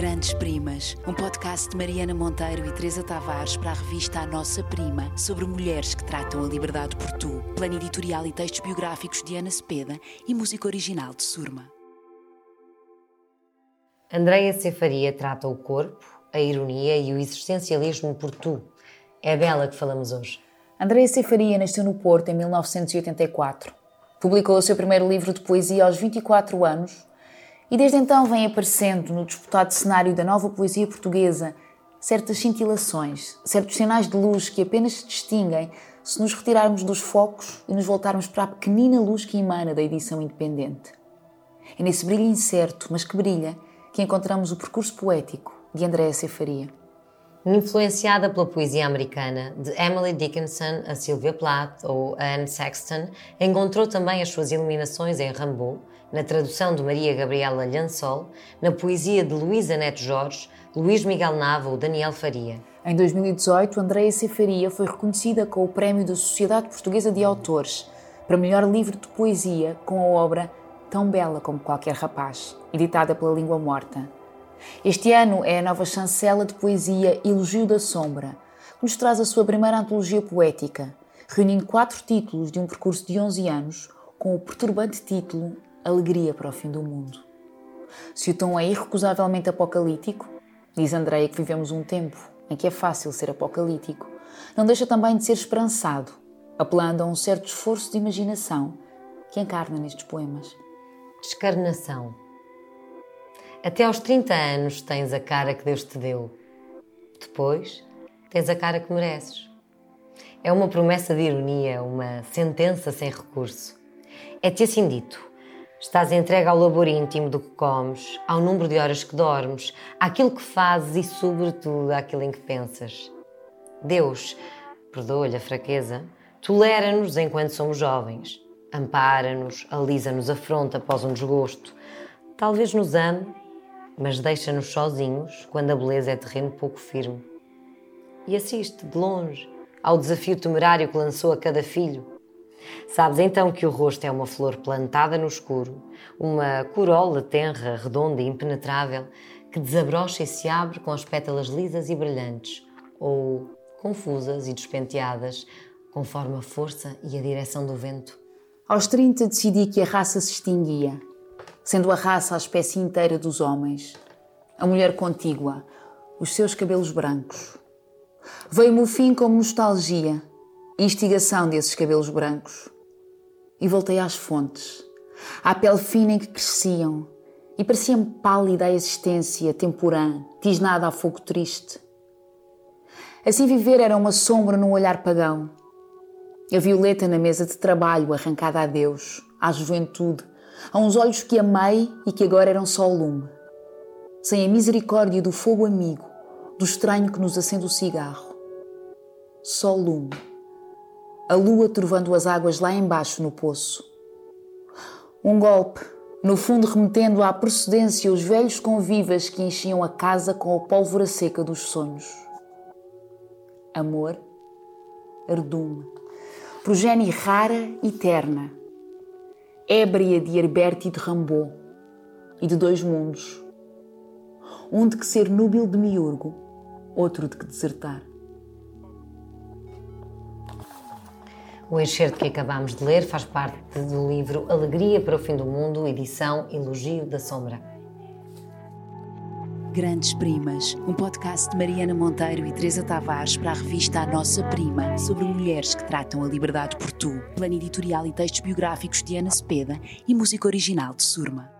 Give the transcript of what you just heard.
Grandes Primas, um podcast de Mariana Monteiro e Teresa Tavares para a revista A Nossa Prima, sobre mulheres que tratam a liberdade por tu. Plano editorial e textos biográficos de Ana Cepeda e música original de Surma. Andreia Cefaria trata o corpo, a ironia e o existencialismo por tu. É dela que falamos hoje. Andreia Cefaria nasceu no Porto em 1984. Publicou o seu primeiro livro de poesia aos 24 anos e desde então vem aparecendo no disputado cenário da nova poesia portuguesa certas cintilações, certos sinais de luz que apenas se distinguem se nos retirarmos dos focos e nos voltarmos para a pequenina luz que emana da edição independente. É nesse brilho incerto, mas que brilha, que encontramos o percurso poético de Andréa Cefaria. Influenciada pela poesia americana, de Emily Dickinson a Sylvia Plath ou a Anne Sexton, encontrou também as suas iluminações em Rimbaud, na tradução de Maria Gabriela Lhansol, na poesia de Luísa Neto Jorge, Luís Miguel Nava ou Daniel Faria. Em 2018, Andréa Cefaria foi reconhecida com o Prémio da Sociedade Portuguesa de Autores para melhor livro de poesia com a obra Tão Bela como Qualquer Rapaz, editada pela Língua Morta. Este ano é a nova chancela de poesia Elogio da Sombra, que nos traz a sua primeira antologia poética, reunindo quatro títulos de um percurso de 11 anos com o perturbante título Alegria para o Fim do Mundo. Se o tom é irrecusavelmente apocalíptico, diz Andreia que vivemos um tempo em que é fácil ser apocalíptico, não deixa também de ser esperançado, apelando a um certo esforço de imaginação que encarna nestes poemas. Descarnação até aos 30 anos tens a cara que Deus te deu. Depois tens a cara que mereces. É uma promessa de ironia, uma sentença sem recurso. É-te assim dito. Estás entregue ao labor íntimo do que comes, ao número de horas que dormes, àquilo que fazes e, sobretudo, àquilo em que pensas. Deus, perdoa-lhe a fraqueza, tolera-nos enquanto somos jovens, ampara-nos, alisa-nos a fronte após um desgosto. Talvez nos ame mas deixa-nos sozinhos quando a beleza é terreno pouco firme. E assiste, de longe, ao desafio temerário que lançou a cada filho. Sabes então que o rosto é uma flor plantada no escuro, uma corola tenra, redonda e impenetrável, que desabrocha e se abre com as pétalas lisas e brilhantes, ou confusas e despenteadas, conforme a força e a direção do vento. Aos 30 decidi que a raça se extinguia sendo a raça a espécie inteira dos homens, a mulher contígua, os seus cabelos brancos. Veio-me o fim como nostalgia, instigação desses cabelos brancos. E voltei às fontes, à pele fina em que cresciam, e parecia-me pálida a existência temporã, tisnada a fogo triste. Assim viver era uma sombra num olhar pagão. A violeta na mesa de trabalho arrancada a Deus, à juventude, a uns olhos que amei e que agora eram só lume. Sem a misericórdia do fogo amigo, do estranho que nos acende o cigarro. Só lume. A lua turvando as águas lá embaixo no poço. Um golpe, no fundo remetendo à procedência os velhos convivas que enchiam a casa com a pólvora seca dos sonhos. Amor, ardume, progenie rara e terna, ébria de Herbert e de Rimbaud e de dois mundos, um de que ser núbil de miurgo, outro de que desertar. O enxerto que acabamos de ler faz parte do livro Alegria para o Fim do Mundo, edição Elogio da Sombra. Grandes Primas, um podcast de Mariana Monteiro e Teresa Tavares para a revista A Nossa Prima, sobre mulheres que tratam a liberdade por tu. Plano editorial e textos biográficos de Ana Cepeda e música original de Surma.